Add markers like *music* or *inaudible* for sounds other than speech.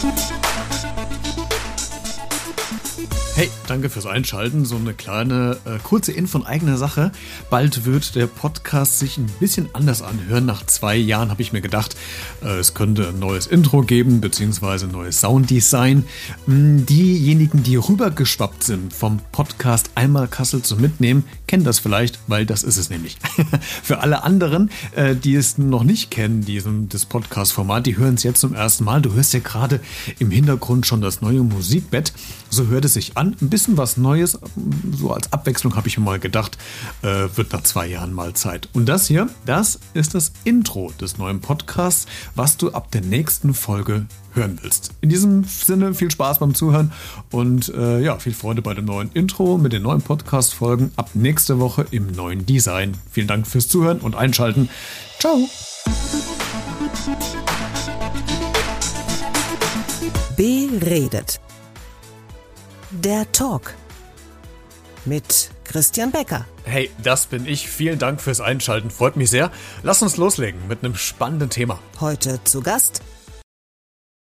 Thank you. Hey, danke fürs Einschalten. So eine kleine äh, kurze Info von eigener Sache. Bald wird der Podcast sich ein bisschen anders anhören. Nach zwei Jahren habe ich mir gedacht, äh, es könnte ein neues Intro geben, beziehungsweise ein neues Sounddesign. Hm, diejenigen, die rübergeschwappt sind vom Podcast Einmal Kassel zum Mitnehmen, kennen das vielleicht, weil das ist es nämlich. *laughs* Für alle anderen, äh, die es noch nicht kennen, diesen, das Podcast-Format, die hören es jetzt zum ersten Mal. Du hörst ja gerade im Hintergrund schon das neue Musikbett. So hört es sich an ein bisschen was Neues, so als Abwechslung habe ich mir mal gedacht, äh, wird nach zwei Jahren mal Zeit. Und das hier, das ist das Intro des neuen Podcasts, was du ab der nächsten Folge hören willst. In diesem Sinne viel Spaß beim Zuhören und äh, ja, viel Freude bei dem neuen Intro mit den neuen Podcast-Folgen ab nächste Woche im neuen Design. Vielen Dank fürs Zuhören und Einschalten. Ciao! Beredet der Talk mit Christian Becker. Hey, das bin ich. Vielen Dank fürs Einschalten. Freut mich sehr. Lass uns loslegen mit einem spannenden Thema. Heute zu Gast